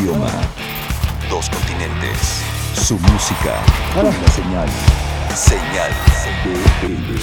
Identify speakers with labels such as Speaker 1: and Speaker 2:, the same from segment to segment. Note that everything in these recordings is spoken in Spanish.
Speaker 1: idioma. Dos continentes. Su música. Una señal. Señal BL.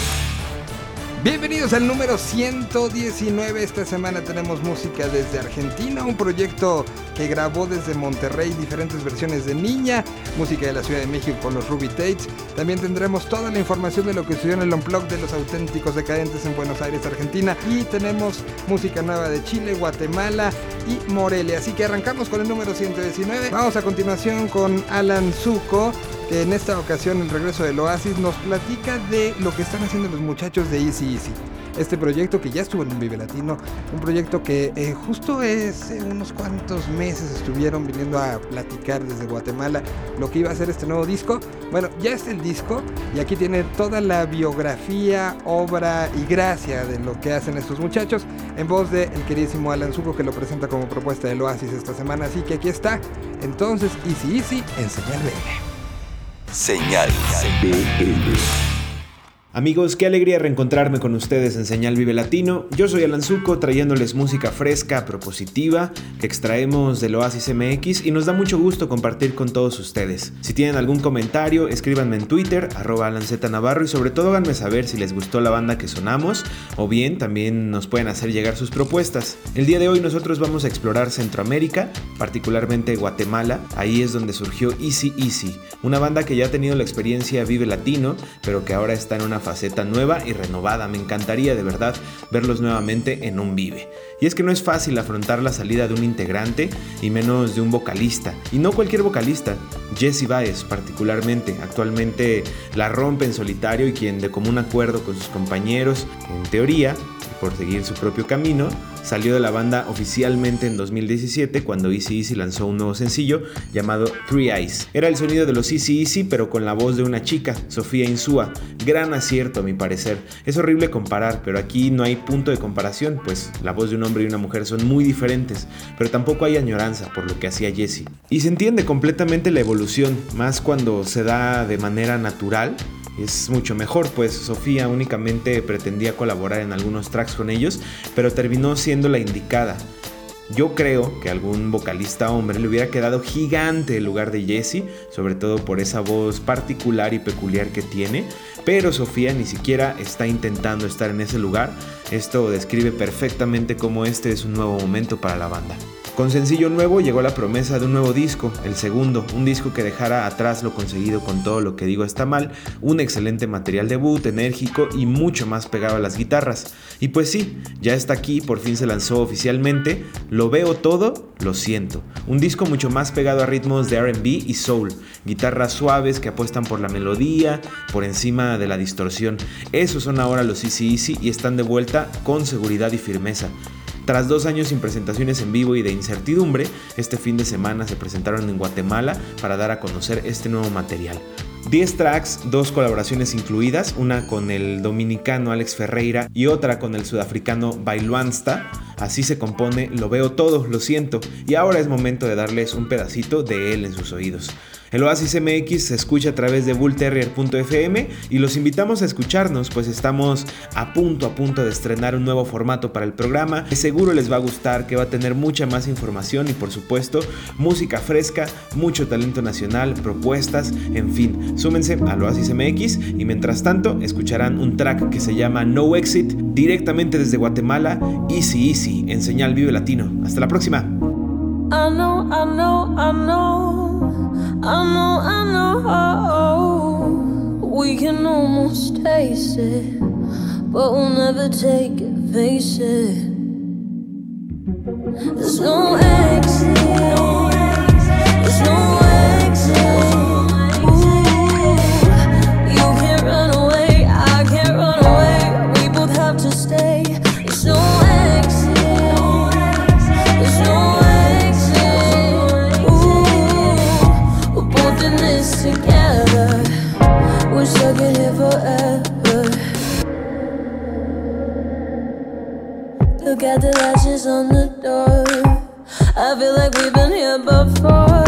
Speaker 2: Bienvenidos al número 119. Esta semana tenemos música desde Argentina, un proyecto que grabó desde Monterrey diferentes versiones de Niña, música de la Ciudad de México con los Ruby Tates. También tendremos toda la información de lo que sucedió en el Unplug de los auténticos decadentes en Buenos Aires, Argentina. Y tenemos música nueva de Chile, Guatemala y Morelia. Así que arrancamos con el número 119. Vamos a continuación con Alan Zuko que en esta ocasión el regreso del Oasis nos platica de lo que están haciendo los muchachos de Easy Easy. Este proyecto que ya estuvo en un Vive Latino, un proyecto que eh, justo hace unos cuantos meses estuvieron viniendo a platicar desde Guatemala lo que iba a ser este nuevo disco. Bueno, ya es el disco y aquí tiene toda la biografía, obra y gracia de lo que hacen estos muchachos en voz de el queridísimo Alan Zuko que lo presenta como propuesta del Oasis esta semana. Así que aquí está. Entonces, Easy Easy en Señal
Speaker 1: Señal.
Speaker 3: Amigos, qué alegría reencontrarme con ustedes en Señal Vive Latino. Yo soy Alan Zuko trayéndoles música fresca, propositiva, que extraemos del Oasis MX y nos da mucho gusto compartir con todos ustedes. Si tienen algún comentario, escríbanme en Twitter, arroba Navarro y sobre todo háganme saber si les gustó la banda que sonamos o bien también nos pueden hacer llegar sus propuestas. El día de hoy nosotros vamos a explorar Centroamérica, particularmente Guatemala. Ahí es donde surgió Easy Easy, una banda que ya ha tenido la experiencia Vive Latino, pero que ahora está en una faceta nueva y renovada. Me encantaría de verdad verlos nuevamente en un Vive. Y es que no es fácil afrontar la salida de un integrante y menos de un vocalista. Y no cualquier vocalista, Jesse Baez particularmente. Actualmente la rompe en solitario y quien de común acuerdo con sus compañeros, en teoría, por seguir su propio camino, salió de la banda oficialmente en 2017 cuando Easy Easy lanzó un nuevo sencillo llamado Three Eyes. Era el sonido de los Easy Easy pero con la voz de una chica, Sofía Insúa. Gran acierto a mi parecer. Es horrible comparar, pero aquí no hay punto de comparación, pues la voz de hombre y una mujer son muy diferentes, pero tampoco hay añoranza por lo que hacía Jesse. Y se entiende completamente la evolución, más cuando se da de manera natural es mucho mejor, pues Sofía únicamente pretendía colaborar en algunos tracks con ellos, pero terminó siendo la indicada. Yo creo que algún vocalista hombre le hubiera quedado gigante el lugar de Jesse, sobre todo por esa voz particular y peculiar que tiene, pero Sofía ni siquiera está intentando estar en ese lugar. Esto describe perfectamente cómo este es un nuevo momento para la banda. Con sencillo nuevo llegó la promesa de un nuevo disco, el segundo, un disco que dejara atrás lo conseguido con todo lo que digo está mal, un excelente material debut, enérgico y mucho más pegado a las guitarras. Y pues sí, ya está aquí, por fin se lanzó oficialmente, lo veo todo, lo siento. Un disco mucho más pegado a ritmos de RB y soul, guitarras suaves que apuestan por la melodía, por encima de la distorsión. Esos son ahora los Easy Easy y están de vuelta con seguridad y firmeza. Tras dos años sin presentaciones en vivo y de incertidumbre, este fin de semana se presentaron en Guatemala para dar a conocer este nuevo material. 10 tracks, dos colaboraciones incluidas, una con el dominicano Alex Ferreira y otra con el sudafricano Bailuansta. Así se compone Lo veo todo, lo siento, y ahora es momento de darles un pedacito de él en sus oídos. El Oasis MX se escucha a través de bullterrier.fm y los invitamos a escucharnos, pues estamos a punto a punto de estrenar un nuevo formato para el programa. Que seguro les va a gustar, que va a tener mucha más información y por supuesto música fresca, mucho talento nacional, propuestas, en fin, súmense al Oasis MX y mientras tanto escucharán un track que se llama No Exit directamente desde Guatemala, Easy Easy en señal Vive Latino. Hasta la próxima.
Speaker 4: I know, I know, we can almost taste it, but we'll never take it, face it. There's no exit, Look at the latches on the door. I feel like we've been here before.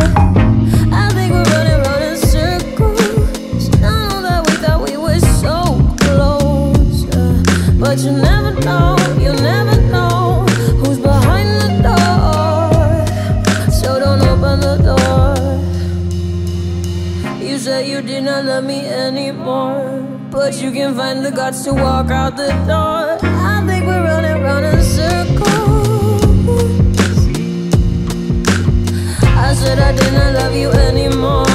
Speaker 4: I think we're running around in circles. I that we thought we were so close, but you never know, you never know who's behind the door. So don't open the door. You say you did not love me anymore, but you can find the guts to walk out the door. I think we're running round Said I didn't love you. Anymore,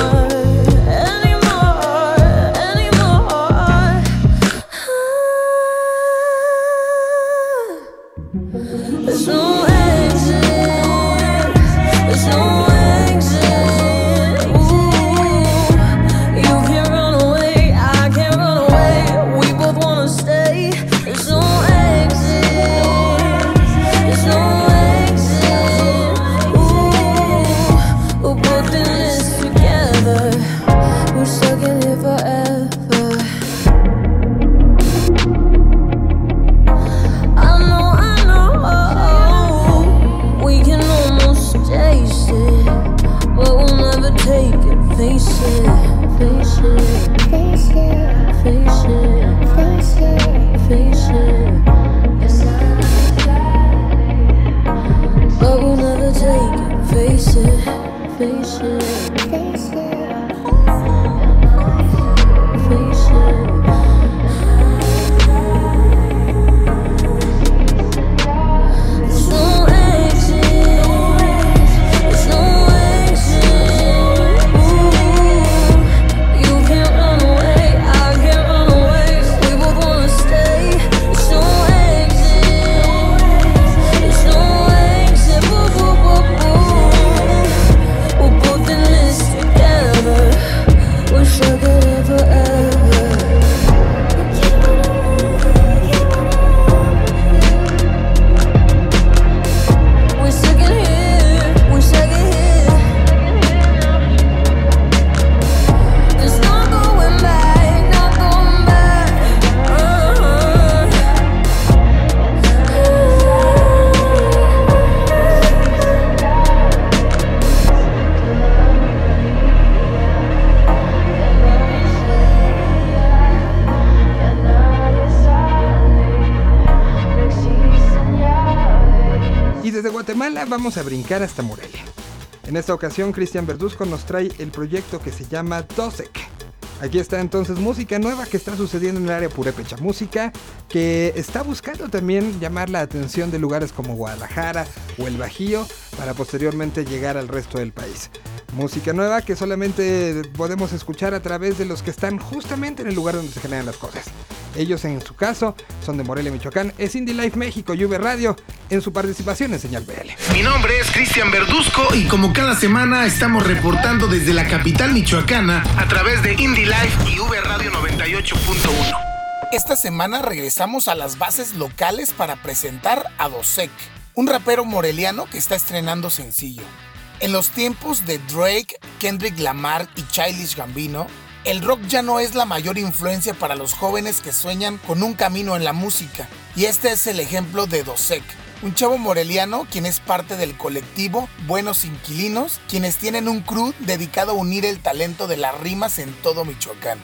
Speaker 2: Y desde Guatemala vamos a brincar hasta Morelia. En esta ocasión, Cristian Verduzco nos trae el proyecto que se llama Dosek. Aquí está entonces música nueva que está sucediendo en el área purépecha. Música que está buscando también llamar la atención de lugares como Guadalajara o el Bajío para posteriormente llegar al resto del país. Música nueva que solamente podemos escuchar a través de los que están justamente en el lugar donde se generan las cosas. Ellos en su caso son de Morelia, Michoacán, es Indie Life México y V Radio en su participación en Señal BL.
Speaker 5: Mi nombre es Cristian Verduzco y como cada semana estamos reportando desde la capital michoacana a través de Indie Life y V Radio 98.1. Esta semana regresamos a las bases locales para presentar a Dosek, un rapero moreliano que está estrenando sencillo. En los tiempos de Drake, Kendrick Lamar y Childish Gambino, el rock ya no es la mayor influencia para los jóvenes que sueñan con un camino en la música. Y este es el ejemplo de Dosek, un chavo moreliano quien es parte del colectivo Buenos Inquilinos, quienes tienen un crew dedicado a unir el talento de las rimas en todo Michoacán.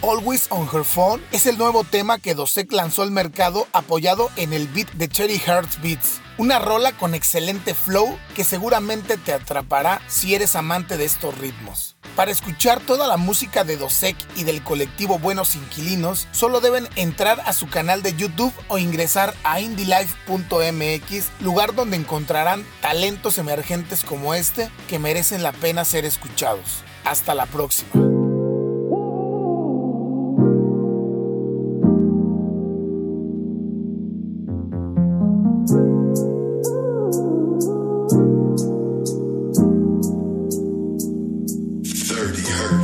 Speaker 5: Always on Her Phone es el nuevo tema que Dosek lanzó al mercado apoyado en el beat de Cherry Hearts Beats, una rola con excelente flow que seguramente te atrapará si eres amante de estos ritmos. Para escuchar toda la música de Dosek y del colectivo Buenos Inquilinos, solo deben entrar a su canal de YouTube o ingresar a indylife.mx, lugar donde encontrarán talentos emergentes como este que merecen la pena ser escuchados. Hasta la próxima.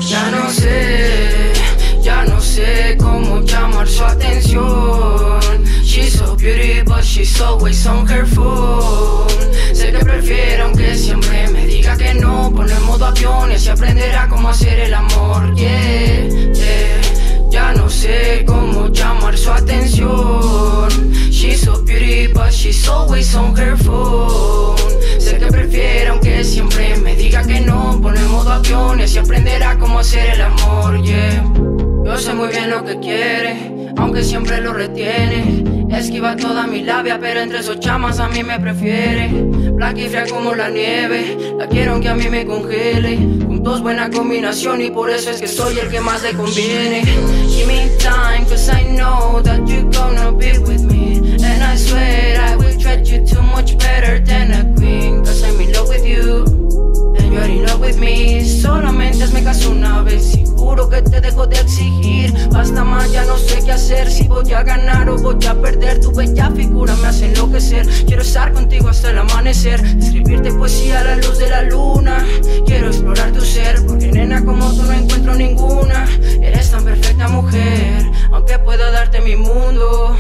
Speaker 6: Ya no sé, ya no sé cómo llamar su atención. She's so beauty, but she's always on her phone. Sé que prefiere, aunque siempre me diga que no. Pone en modo y aprenderá cómo hacer el amor. Yeah, yeah. Ya no sé cómo llamar su atención. She's so beauty, but she's always on her phone. Sé que prefiere, aunque siempre me diga que no. Pone en modo avión y así aprenderá cómo hacer el amor, yeah. Yo sé muy bien lo que quiere, aunque siempre lo retiene. Esquiva toda mi labia, pero entre esos chamas a mí me prefiere. Black y fría como la nieve, la quiero aunque a mí me congele. Juntos buena combinación y por eso es que soy el que más le conviene. Give me time, cause I know that you're gonna be with me. And I swear I will treat you too much better than a queen, Quiero estar contigo hasta el amanecer. Escribirte poesía a la luz de la luna. Quiero explorar tu ser. Porque nena como tú no encuentro ninguna. Eres tan perfecta mujer. Aunque pueda darte mi mundo.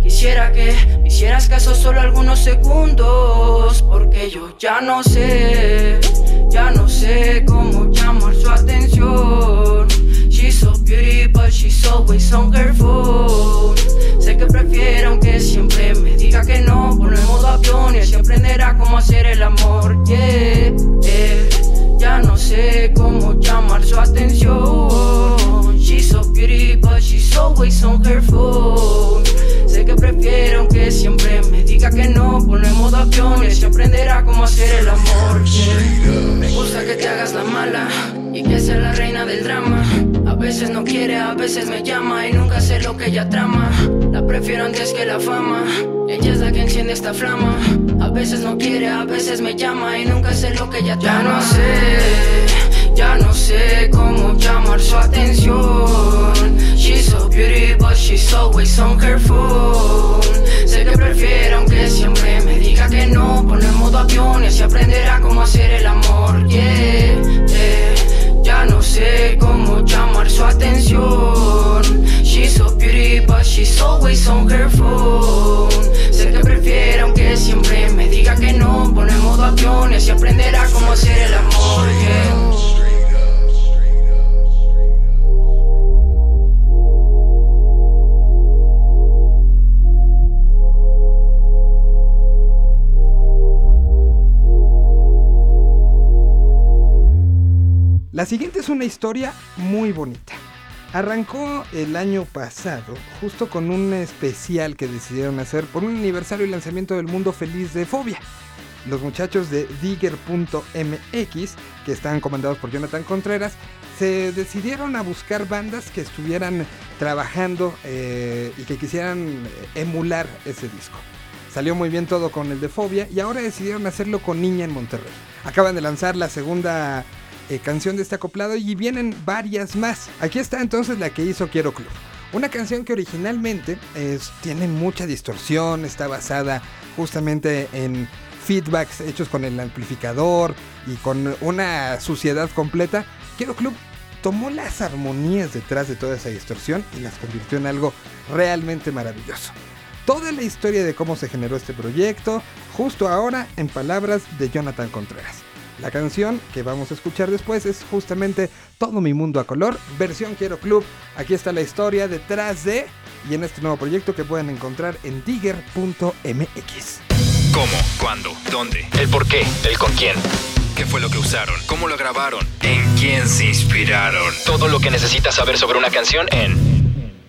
Speaker 6: Quisiera que me hicieras caso solo algunos segundos. Porque yo ya no sé. Ya no sé cómo llamar su atención. She's so beautiful, but she's always on her phone. Sé que prefiere, aunque siempre me diga que no. Ponlo en modo avión y así aprenderá cómo hacer el amor. Yeah, yeah. Ya no sé cómo llamar su atención. She's so beautiful, but she's always on her phone. Sé que prefiere, aunque siempre me diga que no. Ponlo en modo avión y aprenderá cómo hacer el amor. yeah. Me gusta que te hagas la mala y que seas la reina del drama. A veces no quiere, a veces me llama y nunca sé lo que ella trama. La prefiero antes que la fama. Ella es la que enciende esta flama. A veces no quiere, a veces me llama y nunca sé lo que ella trama. Ya no sé, ya no sé cómo llamar su atención. She's so beautiful, but she's always on her phone. Sé que prefiere, aunque siempre me diga que no. Ponlo en modo avión y así aprenderá cómo hacer el amor. Yeah, yeah. Ya no sé cómo llamar su atención. She's so beautiful, but she's always on her phone. Sé que prefiere, aunque siempre me diga que no. Ponlo en modo avión y aprenderá cómo hacer el amor.
Speaker 2: La siguiente es una historia muy bonita. Arrancó el año pasado, justo con un especial que decidieron hacer por un aniversario y lanzamiento del Mundo Feliz de Fobia. Los muchachos de Digger.mx, que están comandados por Jonathan Contreras, se decidieron a buscar bandas que estuvieran trabajando eh, y que quisieran eh, emular ese disco. Salió muy bien todo con el de Fobia y ahora decidieron hacerlo con Niña en Monterrey. Acaban de lanzar la segunda eh, canción de este acoplado y vienen varias más. Aquí está entonces la que hizo Quiero Club. Una canción que originalmente tiene mucha distorsión, está basada justamente en feedbacks hechos con el amplificador y con una suciedad completa. Quiero Club tomó las armonías detrás de toda esa distorsión y las convirtió en algo realmente maravilloso. Toda la historia de cómo se generó este proyecto, justo ahora en palabras de Jonathan Contreras. La canción que vamos a escuchar después es justamente Todo mi mundo a color, versión Quiero Club. Aquí está la historia detrás de y en este nuevo proyecto que pueden encontrar en digger.mx.
Speaker 7: ¿Cómo? ¿Cuándo? ¿Dónde? ¿El por qué? ¿El con quién? ¿Qué fue lo que usaron? ¿Cómo lo grabaron? ¿En quién se inspiraron? Todo lo que necesitas saber sobre una canción en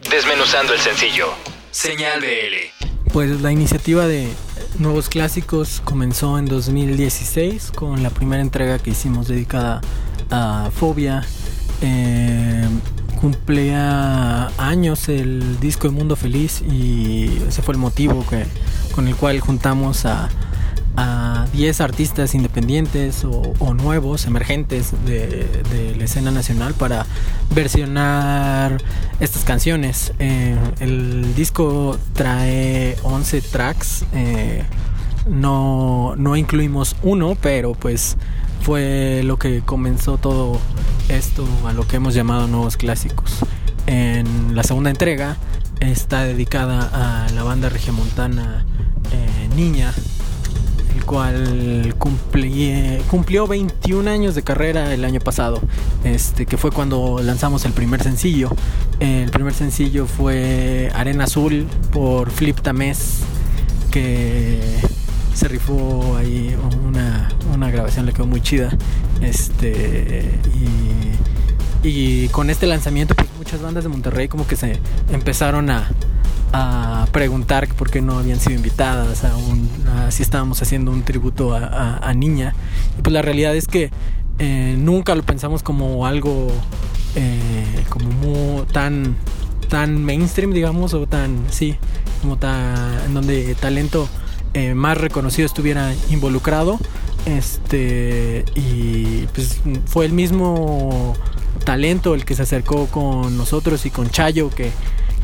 Speaker 7: Desmenuzando el sencillo. Señal BL.
Speaker 8: Pues la iniciativa de Nuevos Clásicos comenzó en 2016 con la primera entrega que hicimos dedicada a Fobia. Eh, cumplía años el disco de Mundo Feliz y ese fue el motivo con el cual juntamos a, a 10 artistas independientes o, nuevos, emergentes de, la escena nacional para versionar estas canciones. Eh, el disco trae 11 tracks. eh, no, no incluimos uno, pero pues fue lo que comenzó todo esto a lo que hemos llamado nuevos clásicos. En la segunda entrega está dedicada a la banda regiomontana eh, Niña, cual cumplió 21 años de carrera el año pasado, este, que fue cuando lanzamos el primer sencillo. El primer sencillo fue Arena Azul por Flip Tamés, que se rifó ahí una, una grabación, le quedó muy chida. Este, y, y con este lanzamiento, pues muchas bandas de Monterrey como que se empezaron a, a preguntar por qué no habían sido invitadas a un si estábamos haciendo un tributo a, niña. Pues la realidad es que eh, nunca lo pensamos como algo eh, como mu- tan tan mainstream digamos o tan sí como tan en donde talento eh, más reconocido estuviera involucrado. Este y pues fue el mismo talento el que se acercó con nosotros y con Chayo que,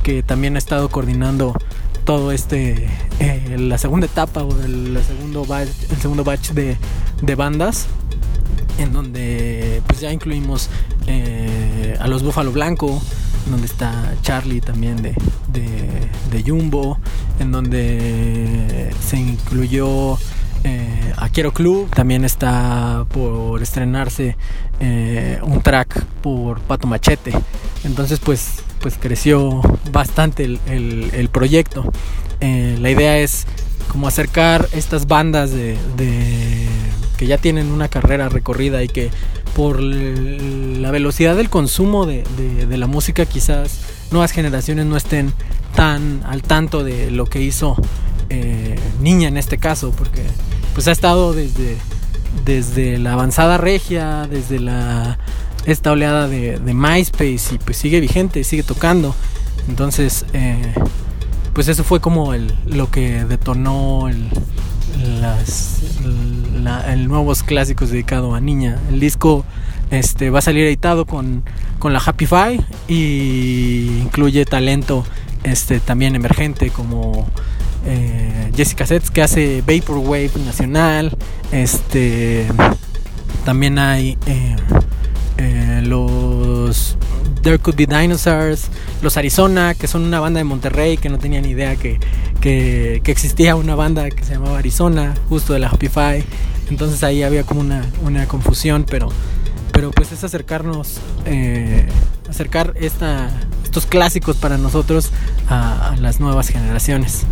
Speaker 8: que también ha estado coordinando todo este eh, la segunda etapa o el, segundo batch, el segundo batch de, de bandas en donde pues ya incluimos eh, a los Búfalo Blanco, donde está Charlie también de, de, de Jumbo, en donde se incluyó eh, a Quiero Club, también está por estrenarse un track por Pato Machete, entonces pues, pues creció bastante el, el- proyecto. Eh, la idea es como acercar estas bandas de, que ya tienen una carrera recorrida y que por la velocidad del consumo de, de- de la música quizás nuevas generaciones no estén tan al tanto de lo que hizo eh, Niña en este caso, porque pues ha estado desde, desde la avanzada regia, desde la esta oleada de, de MySpace y pues sigue vigente, sigue tocando. Entonces, eh, pues eso fue como el, lo que detonó el, el nuevos clásicos dedicado a niña. El disco este, va a salir editado con, con la Happy Five y incluye talento este, también emergente como eh, Jessica Sets que hace Vaporwave Nacional. Este, también hay eh, eh, los There Could Be Dinosaurs, los Arizona, que son una banda de Monterrey que no tenía ni idea que, que, existía una banda que se llamaba Arizona, justo de la Happy Five. Entonces ahí había como una, una confusión, pero, pero pues es acercarnos, eh, acercar esta, estos clásicos para nosotros a, a las nuevas generaciones.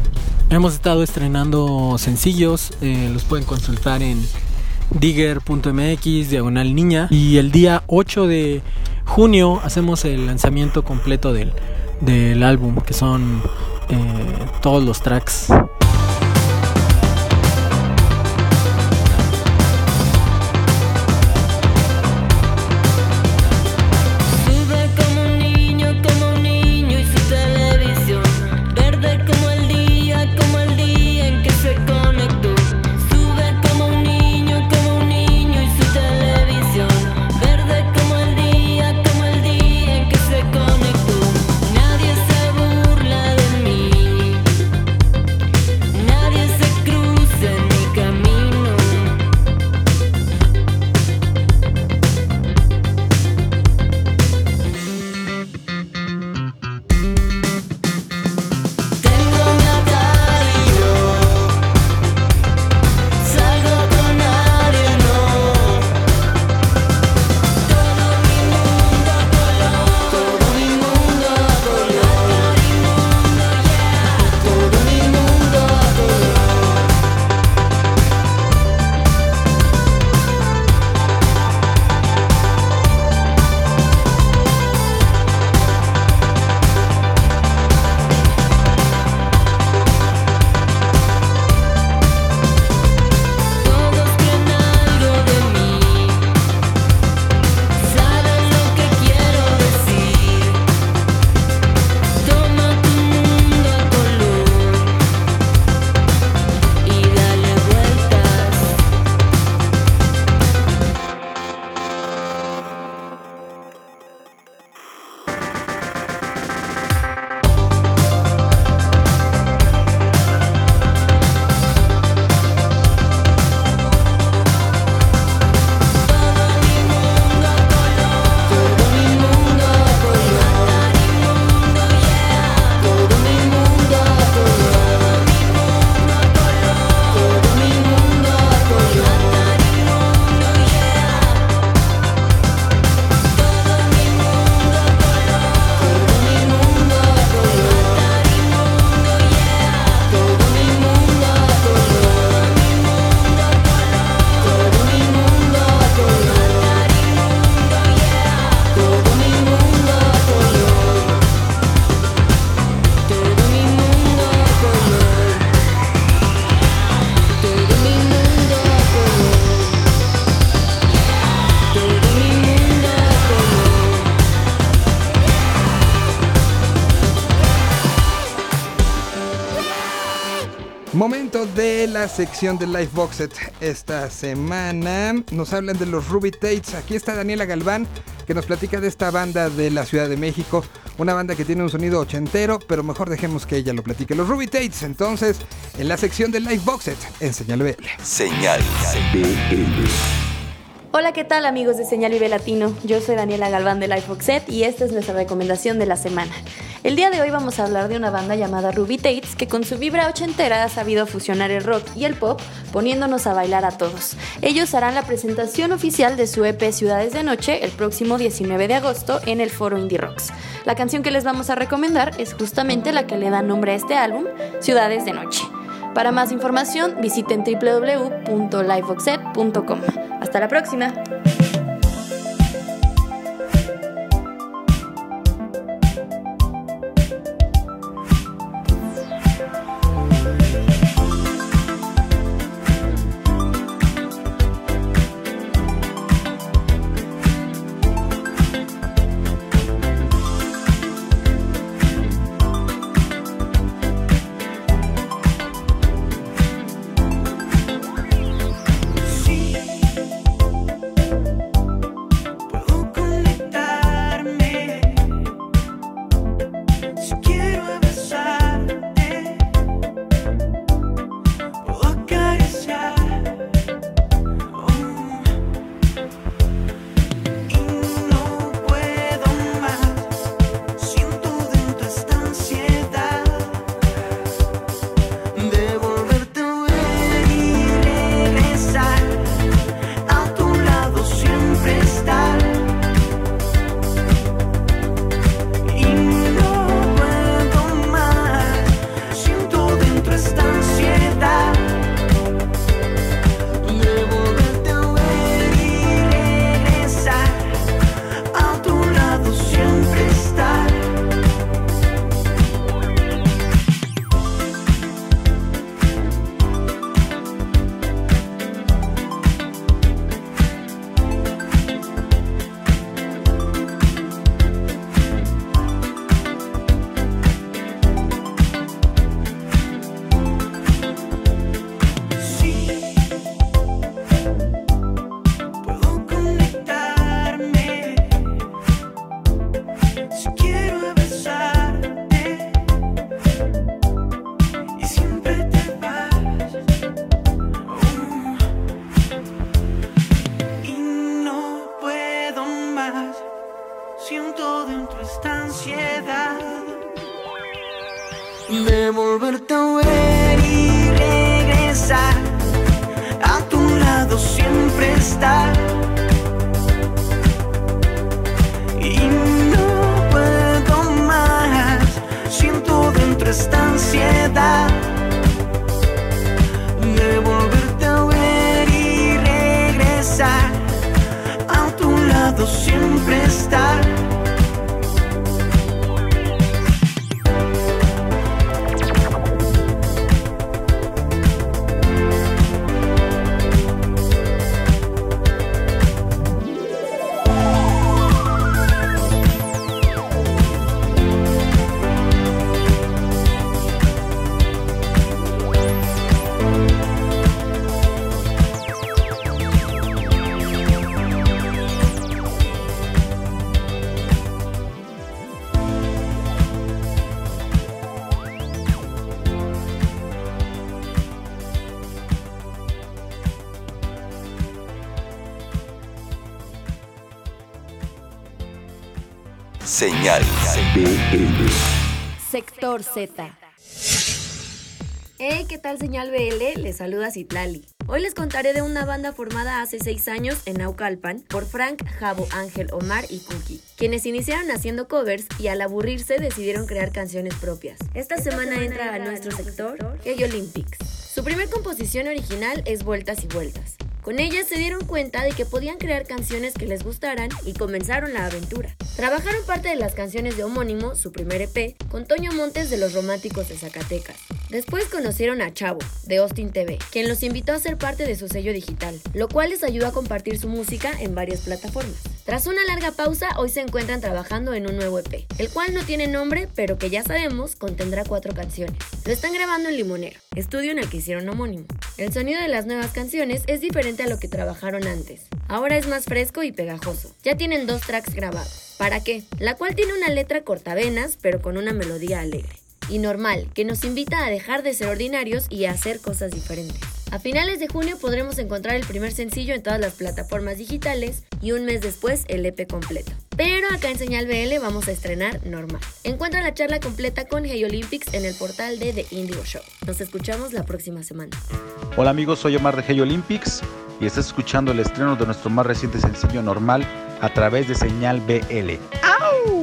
Speaker 8: Hemos estado estrenando sencillos, eh, los pueden consultar en digger.mx, diagonal niña. Y el día 8 de junio hacemos el lanzamiento completo del, del álbum, que son eh, todos los tracks.
Speaker 2: La sección de Live Box Set esta semana. Nos hablan de los Ruby Tates. Aquí está Daniela Galván que nos platica de esta banda de la Ciudad de México. Una banda que tiene un sonido ochentero, pero mejor dejemos que ella lo platique. Los Ruby Tates, entonces, en la sección de Live Box Set en Señal BL.
Speaker 1: Señal BL.
Speaker 9: Hola, ¿qué tal amigos de Señal Vive Latino? Yo soy Daniela Galván de Life Set y esta es nuestra recomendación de la semana. El día de hoy vamos a hablar de una banda llamada Ruby Tates que con su vibra ochentera ha sabido fusionar el rock y el pop poniéndonos a bailar a todos. Ellos harán la presentación oficial de su EP Ciudades de Noche el próximo 19 de agosto en el foro Indie Rocks. La canción que les vamos a recomendar es justamente la que le da nombre a este álbum, Ciudades de Noche. Para más información visiten www.liveoxset.com. Hasta la próxima.
Speaker 1: siempre estar Señal BL.
Speaker 9: Sector Z. Hey, ¿qué tal señal BL? Les saluda Citlali. Hoy les contaré de una banda formada hace 6 años en Naucalpan por Frank, Jabo, Ángel, Omar y Cookie, quienes iniciaron haciendo covers y al aburrirse decidieron crear canciones propias. Esta, semana, entra a nuestro sector Gay Olympics. Su primer composición original es Vueltas y Vueltas. Con ella se dieron cuenta de que podían crear canciones que les gustaran y comenzaron la aventura. Trabajaron parte de las canciones de homónimo, su primer EP, con Toño Montes de los Románticos de Zacatecas.
Speaker 10: Después conocieron a Chavo, de Austin TV, quien los invitó a ser parte de su sello digital, lo cual les ayudó a compartir su música en varias plataformas. Tras una larga pausa, hoy se encuentran trabajando en un nuevo EP, el cual no tiene nombre, pero que ya sabemos contendrá cuatro canciones. Lo están grabando en Limonero, estudio en el que hicieron homónimo. El sonido de las nuevas canciones es diferente a lo que trabajaron antes. Ahora es más fresco y pegajoso. Ya tienen dos tracks grabados. ¿Para qué? La cual tiene una letra cortavenas, pero con una melodía alegre y normal, que nos invita a dejar de ser ordinarios y a hacer cosas diferentes. A finales de junio podremos encontrar el primer sencillo en todas las plataformas digitales y un mes después el EP completo. Pero acá en Señal BL vamos a estrenar normal. Encuentra la charla completa con Hey Olympics en el portal de The Indigo Show. Nos escuchamos la próxima semana.
Speaker 11: Hola amigos, soy Omar de Hey Olympics y estás escuchando el estreno de nuestro más reciente sencillo normal a través de Señal BL. ¡Au!